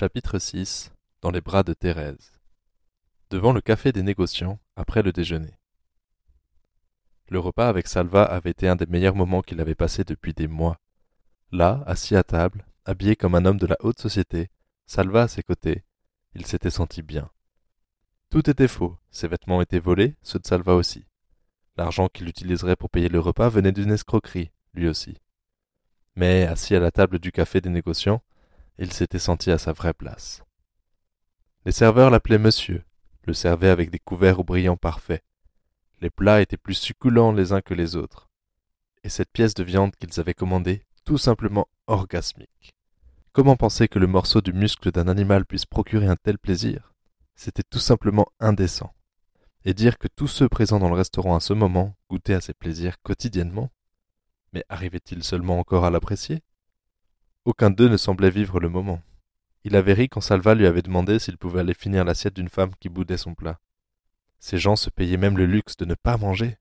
Chapitre 6 Dans les bras de Thérèse Devant le café des négociants, après le déjeuner. Le repas avec Salva avait été un des meilleurs moments qu'il avait passé depuis des mois. Là, assis à table, habillé comme un homme de la haute société, Salva à ses côtés, il s'était senti bien. Tout était faux, ses vêtements étaient volés, ceux de Salva aussi. L'argent qu'il utiliserait pour payer le repas venait d'une escroquerie, lui aussi. Mais, assis à la table du café des négociants, il s'était senti à sa vraie place. Les serveurs l'appelaient monsieur, le servaient avec des couverts aux brillants parfaits. Les plats étaient plus succulents les uns que les autres. Et cette pièce de viande qu'ils avaient commandée, tout simplement orgasmique. Comment penser que le morceau du muscle d'un animal puisse procurer un tel plaisir? C'était tout simplement indécent. Et dire que tous ceux présents dans le restaurant à ce moment goûtaient à ces plaisirs quotidiennement? Mais arrivait-il seulement encore à l'apprécier? Aucun d'eux ne semblait vivre le moment. Il avait ri quand Salva lui avait demandé s'il pouvait aller finir l'assiette d'une femme qui boudait son plat. Ces gens se payaient même le luxe de ne pas manger.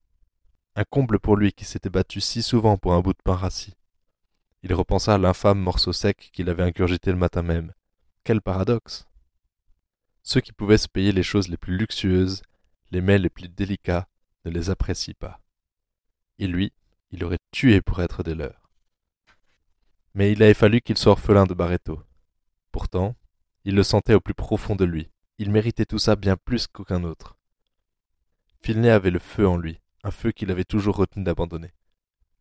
Un comble pour lui qui s'était battu si souvent pour un bout de pain rassis. Il repensa à l'infâme morceau sec qu'il avait ingurgité le matin même. Quel paradoxe Ceux qui pouvaient se payer les choses les plus luxueuses, les mets les plus délicats, ne les apprécient pas. Et lui, il aurait tué pour être des leurs. Mais il avait fallu qu'il soit orphelin de Barreto. Pourtant, il le sentait au plus profond de lui. Il méritait tout ça bien plus qu'aucun autre. Filney avait le feu en lui, un feu qu'il avait toujours retenu d'abandonner.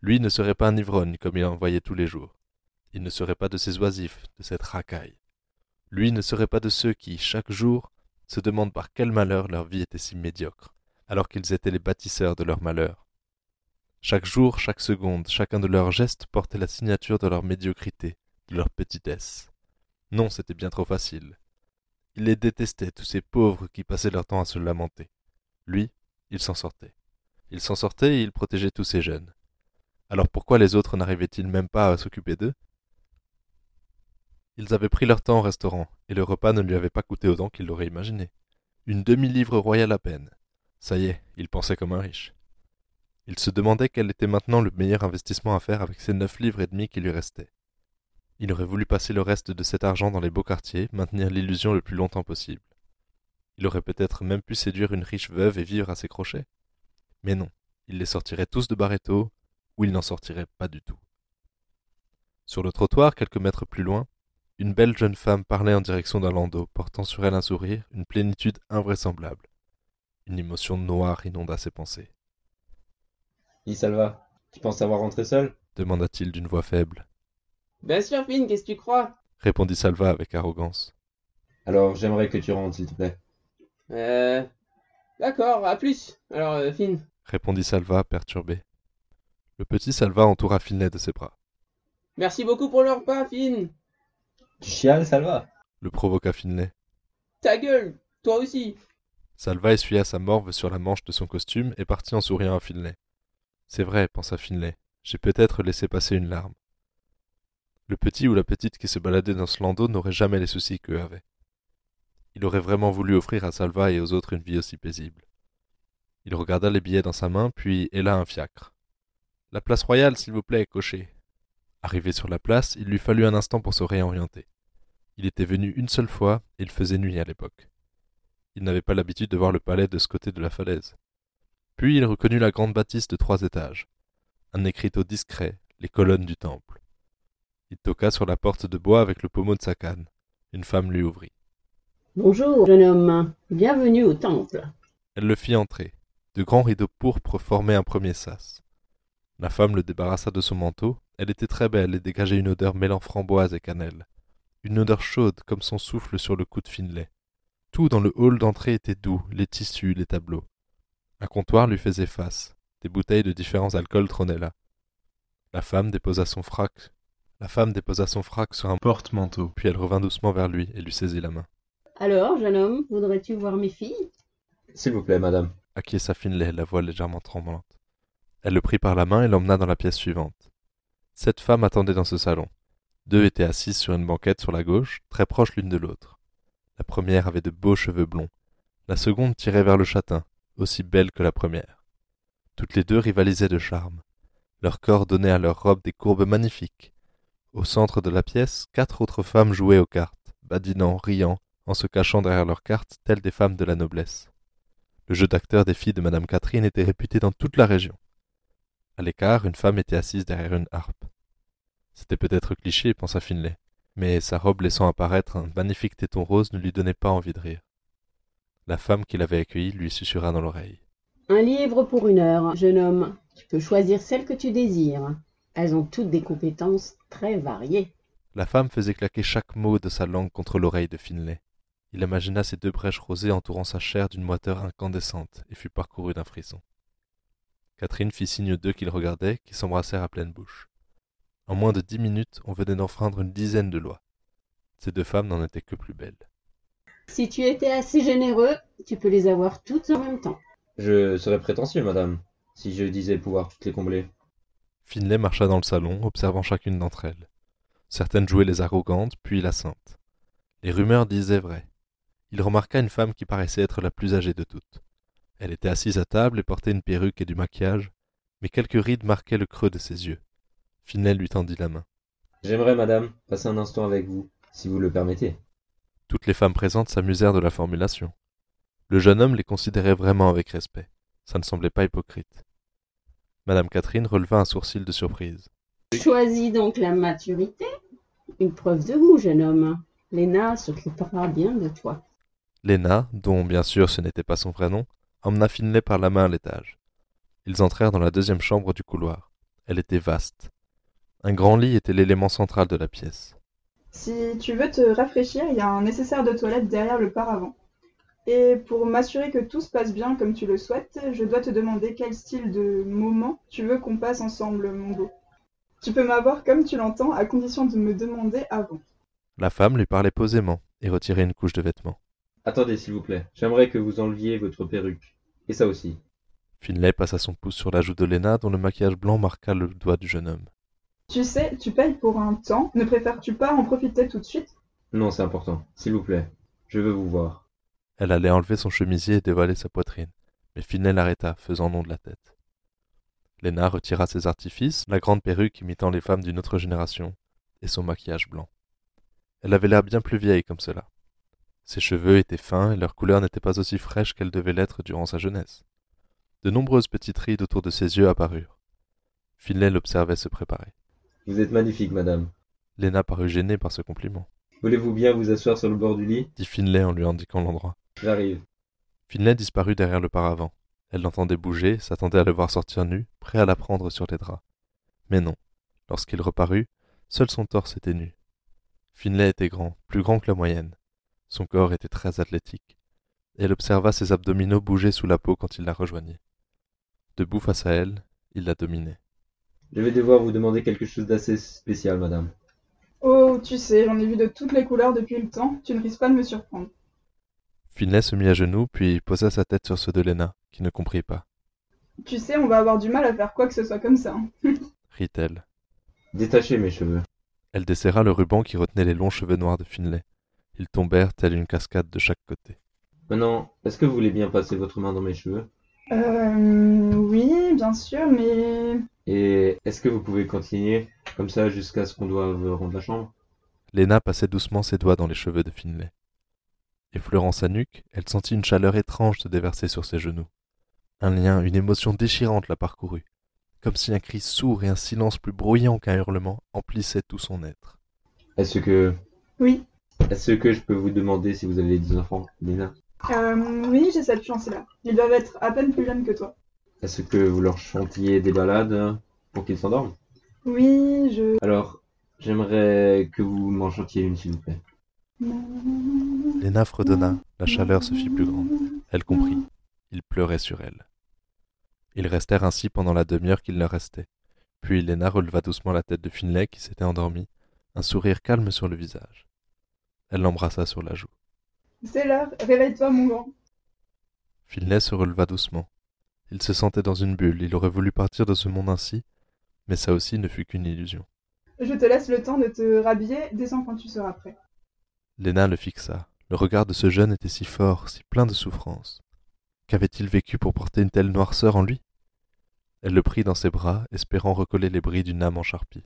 Lui ne serait pas un ivrogne comme il en voyait tous les jours. Il ne serait pas de ces oisifs, de cette racaille. Lui ne serait pas de ceux qui, chaque jour, se demandent par quel malheur leur vie était si médiocre, alors qu'ils étaient les bâtisseurs de leur malheur. Chaque jour, chaque seconde, chacun de leurs gestes portait la signature de leur médiocrité, de leur petitesse. Non, c'était bien trop facile. Il les détestait, tous ces pauvres qui passaient leur temps à se lamenter. Lui, il s'en sortait. Il s'en sortait et il protégeait tous ces jeunes. Alors pourquoi les autres n'arrivaient-ils même pas à s'occuper d'eux? Ils avaient pris leur temps au restaurant, et le repas ne lui avait pas coûté autant qu'il l'aurait imaginé. Une demi-livre royale à peine. Ça y est, il pensait comme un riche. Il se demandait quel était maintenant le meilleur investissement à faire avec ces neuf livres et demi qui lui restaient. Il aurait voulu passer le reste de cet argent dans les beaux quartiers, maintenir l'illusion le plus longtemps possible. Il aurait peut-être même pu séduire une riche veuve et vivre à ses crochets. Mais non, il les sortirait tous de Barreto, ou il n'en sortirait pas du tout. Sur le trottoir, quelques mètres plus loin, une belle jeune femme parlait en direction d'un landau, portant sur elle un sourire, une plénitude invraisemblable. Une émotion noire inonda ses pensées. Dis Salva, tu penses avoir rentré seul? demanda-t-il d'une voix faible. Bien sûr, Finn, qu'est-ce que tu crois? répondit Salva avec arrogance. Alors j'aimerais que tu rentres, s'il te plaît. Euh. D'accord, à plus. Alors, euh, Finn. répondit Salva, perturbé. Le petit Salva entoura Finlay de ses bras. Merci beaucoup pour le repas, Finn. Tu chiales, Salva? Le provoqua Finlay. Ta gueule, toi aussi. Salva essuya sa morve sur la manche de son costume et partit en souriant à Finlay. C'est vrai, pensa Finlay, j'ai peut-être laissé passer une larme. Le petit ou la petite qui se baladait dans ce landau n'aurait jamais les soucis qu'eux avaient. Il aurait vraiment voulu offrir à Salva et aux autres une vie aussi paisible. Il regarda les billets dans sa main, puis héla un fiacre. La place royale, s'il vous plaît, cocher. Arrivé sur la place, il lui fallut un instant pour se réorienter. Il était venu une seule fois, et il faisait nuit à l'époque. Il n'avait pas l'habitude de voir le palais de ce côté de la falaise. Puis il reconnut la grande bâtisse de trois étages, un écriteau discret, les colonnes du temple. Il toqua sur la porte de bois avec le pommeau de sa canne. Une femme lui ouvrit. Bonjour, jeune homme. Bienvenue au temple. Elle le fit entrer. De grands rideaux pourpres formaient un premier sas. La femme le débarrassa de son manteau. Elle était très belle et dégageait une odeur mêlant framboise et cannelle. Une odeur chaude comme son souffle sur le cou de Finlay. Tout dans le hall d'entrée était doux, les tissus, les tableaux. Un comptoir lui faisait face. Des bouteilles de différents alcools trônaient là. La femme déposa son frac la femme déposa son frac sur un porte-manteau, puis elle revint doucement vers lui et lui saisit la main. Alors, jeune homme, voudrais-tu voir mes filles? S'il vous plaît, madame. Acquiesça Finlay, la voix légèrement tremblante. Elle le prit par la main et l'emmena dans la pièce suivante. Sept femmes attendaient dans ce salon. Deux étaient assises sur une banquette sur la gauche, très proches l'une de l'autre. La première avait de beaux cheveux blonds. La seconde tirait vers le châtain, aussi belle que la première. Toutes les deux rivalisaient de charme. Leur corps donnait à leurs robes des courbes magnifiques. Au centre de la pièce, quatre autres femmes jouaient aux cartes, badinant, riant, en se cachant derrière leurs cartes, telles des femmes de la noblesse. Le jeu d'acteur des filles de Madame Catherine était réputé dans toute la région. À l'écart, une femme était assise derrière une harpe. C'était peut-être cliché, pensa Finlay, mais sa robe laissant apparaître un magnifique téton rose ne lui donnait pas envie de rire. La femme qui l'avait accueilli lui susurra dans l'oreille. Un livre pour une heure, jeune homme. Tu peux choisir celle que tu désires. Elles ont toutes des compétences très variées. La femme faisait claquer chaque mot de sa langue contre l'oreille de Finlay. Il imagina ces deux brèches rosées entourant sa chair d'une moiteur incandescente et fut parcouru d'un frisson. Catherine fit signe d'eux qu'il regardait, qui s'embrassèrent à pleine bouche. En moins de dix minutes, on venait d'enfreindre une dizaine de lois. Ces deux femmes n'en étaient que plus belles. Si tu étais assez généreux, tu peux les avoir toutes en même temps. Je serais prétentieux, madame, si je disais pouvoir toutes les combler. Finlay marcha dans le salon, observant chacune d'entre elles. Certaines jouaient les arrogantes, puis la sainte. Les rumeurs disaient vrai. Il remarqua une femme qui paraissait être la plus âgée de toutes. Elle était assise à table et portait une perruque et du maquillage, mais quelques rides marquaient le creux de ses yeux. Finlay lui tendit la main. J'aimerais, madame, passer un instant avec vous, si vous le permettez. Toutes les femmes présentes s'amusèrent de la formulation. Le jeune homme les considérait vraiment avec respect. Ça ne semblait pas hypocrite. Madame Catherine releva un sourcil de surprise. Choisis donc la maturité. Une preuve de goût, jeune homme. Léna s'occupera bien de toi. Léna, dont bien sûr ce n'était pas son vrai nom, emmena Finlay par la main à l'étage. Ils entrèrent dans la deuxième chambre du couloir. Elle était vaste. Un grand lit était l'élément central de la pièce. Si tu veux te rafraîchir, il y a un nécessaire de toilette derrière le paravent. Et pour m'assurer que tout se passe bien comme tu le souhaites, je dois te demander quel style de moment tu veux qu'on passe ensemble, mon beau. Tu peux m'avoir comme tu l'entends, à condition de me demander avant. La femme lui parlait posément et retirait une couche de vêtements. Attendez, s'il vous plaît. J'aimerais que vous enleviez votre perruque. Et ça aussi. Finlay passa son pouce sur la joue de Léna dont le maquillage blanc marqua le doigt du jeune homme. Tu sais, tu payes pour un temps. Ne préfères-tu pas en profiter tout de suite? Non, c'est important. S'il vous plaît. Je veux vous voir. Elle allait enlever son chemisier et dévoiler sa poitrine, mais Finlay l'arrêta, faisant nom de la tête. Léna retira ses artifices, la grande perruque imitant les femmes d'une autre génération, et son maquillage blanc. Elle avait l'air bien plus vieille comme cela. Ses cheveux étaient fins et leur couleur n'était pas aussi fraîche qu'elle devait l'être durant sa jeunesse. De nombreuses petites rides autour de ses yeux apparurent. Finlay l'observait se préparer. Vous êtes magnifique, madame. Léna parut gênée par ce compliment. Voulez-vous bien vous asseoir sur le bord du lit? dit Finlay en lui indiquant l'endroit. J'arrive. Finlay disparut derrière le paravent. Elle l'entendait bouger, s'attendait à le voir sortir nu, prêt à la prendre sur les draps. Mais non. Lorsqu'il reparut, seul son torse était nu. Finlay était grand, plus grand que la moyenne. Son corps était très athlétique. Et elle observa ses abdominaux bouger sous la peau quand il la rejoignit. Debout face à elle, il la dominait. Je vais devoir vous demander quelque chose d'assez spécial, madame. Oh, tu sais, j'en ai vu de toutes les couleurs depuis le temps. Tu ne risques pas de me surprendre. Finlay se mit à genoux, puis posa sa tête sur ceux de Léna, qui ne comprit pas. Tu sais, on va avoir du mal à faire quoi que ce soit comme ça. hein. Rit-elle. Détachez mes cheveux. Elle desserra le ruban qui retenait les longs cheveux noirs de Finlay. Ils tombèrent telle une cascade de chaque côté. Maintenant, est-ce que vous voulez bien passer votre main dans mes cheveux? Euh. Oui, bien sûr, mais. Et est-ce que vous pouvez continuer comme ça jusqu'à ce qu'on doive rendre la chambre? Léna passait doucement ses doigts dans les cheveux de Finlay. Effleurant sa nuque, elle sentit une chaleur étrange se déverser sur ses genoux. Un lien, une émotion déchirante la parcourut, comme si un cri sourd et un silence plus bruyant qu'un hurlement emplissaient tout son être. Est-ce que. Oui. Est-ce que je peux vous demander si vous avez des enfants, Lina Euh, oui, j'ai cette chance-là. Ils doivent être à peine plus jeunes que toi. Est-ce que vous leur chantiez des balades pour qu'ils s'endorment? Oui, je. Alors, j'aimerais que vous m'en chantiez une, s'il vous plaît. Léna fredonna, la chaleur se fit plus grande. Elle comprit. Il pleurait sur elle. Ils restèrent ainsi pendant la demi-heure qu'il leur restait. Puis Léna releva doucement la tête de Finlay qui s'était endormi, un sourire calme sur le visage. Elle l'embrassa sur la joue. C'est l'heure, réveille-toi, mon grand. Finlay se releva doucement. Il se sentait dans une bulle, il aurait voulu partir de ce monde ainsi, mais ça aussi ne fut qu'une illusion. Je te laisse le temps de te rhabiller, descends quand tu seras prêt. Léna le fixa. Le regard de ce jeune était si fort, si plein de souffrance. Qu'avait-il vécu pour porter une telle noirceur en lui? Elle le prit dans ses bras, espérant recoller les bris d'une âme en charpie.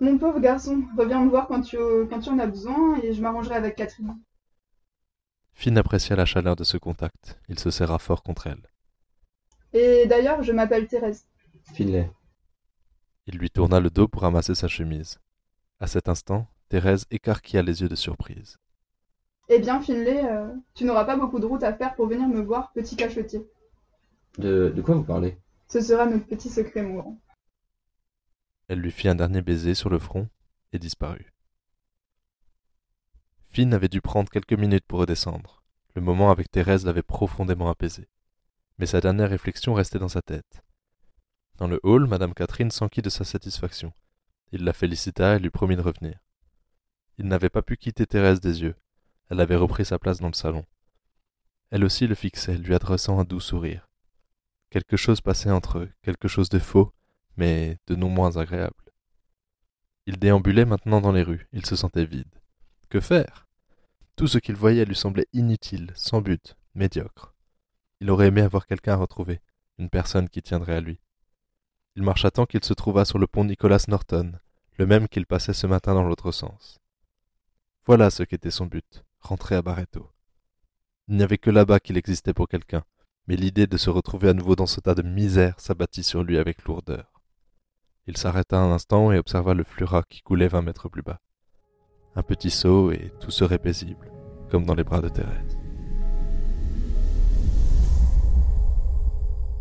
Mon pauvre garçon, reviens me voir quand tu, quand tu en as besoin et je m'arrangerai avec Catherine. Finn apprécia la chaleur de ce contact. Il se serra fort contre elle. Et d'ailleurs, je m'appelle Thérèse. Finlay. Il lui tourna le dos pour ramasser sa chemise. À cet instant, Thérèse écarquilla les yeux de surprise. Eh bien, Finlay, euh, tu n'auras pas beaucoup de route à faire pour venir me voir, petit cachotier. De, de quoi vous parlez? Ce sera notre petit secret, mon grand. Elle lui fit un dernier baiser sur le front et disparut. Avait dû prendre quelques minutes pour redescendre. Le moment avec Thérèse l'avait profondément apaisé. Mais sa dernière réflexion restait dans sa tête. Dans le hall, Madame Catherine s'enquit de sa satisfaction. Il la félicita et lui promit de revenir. Il n'avait pas pu quitter Thérèse des yeux. Elle avait repris sa place dans le salon. Elle aussi le fixait, lui adressant un doux sourire. Quelque chose passait entre eux, quelque chose de faux, mais de non moins agréable. Il déambulait maintenant dans les rues, il se sentait vide. Que faire? Tout ce qu'il voyait lui semblait inutile, sans but, médiocre. Il aurait aimé avoir quelqu'un à retrouver, une personne qui tiendrait à lui. Il marcha tant qu'il se trouva sur le pont Nicolas Norton, le même qu'il passait ce matin dans l'autre sens. Voilà ce qu'était son but, rentrer à Barreto. Il n'y avait que là-bas qu'il existait pour quelqu'un, mais l'idée de se retrouver à nouveau dans ce tas de misère s'abattit sur lui avec lourdeur. Il s'arrêta un instant et observa le Flurat qui coulait vingt mètres plus bas. Un petit saut et tout serait paisible, comme dans les bras de Thérèse.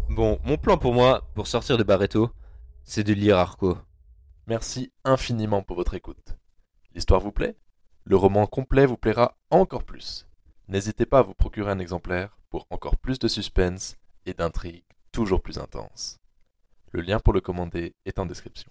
Bon, mon plan pour moi, pour sortir de Barreto, c'est de lire Arco. Merci infiniment pour votre écoute. L'histoire vous plaît? Le roman complet vous plaira encore plus. N'hésitez pas à vous procurer un exemplaire pour encore plus de suspense et d'intrigues toujours plus intenses. Le lien pour le commander est en description.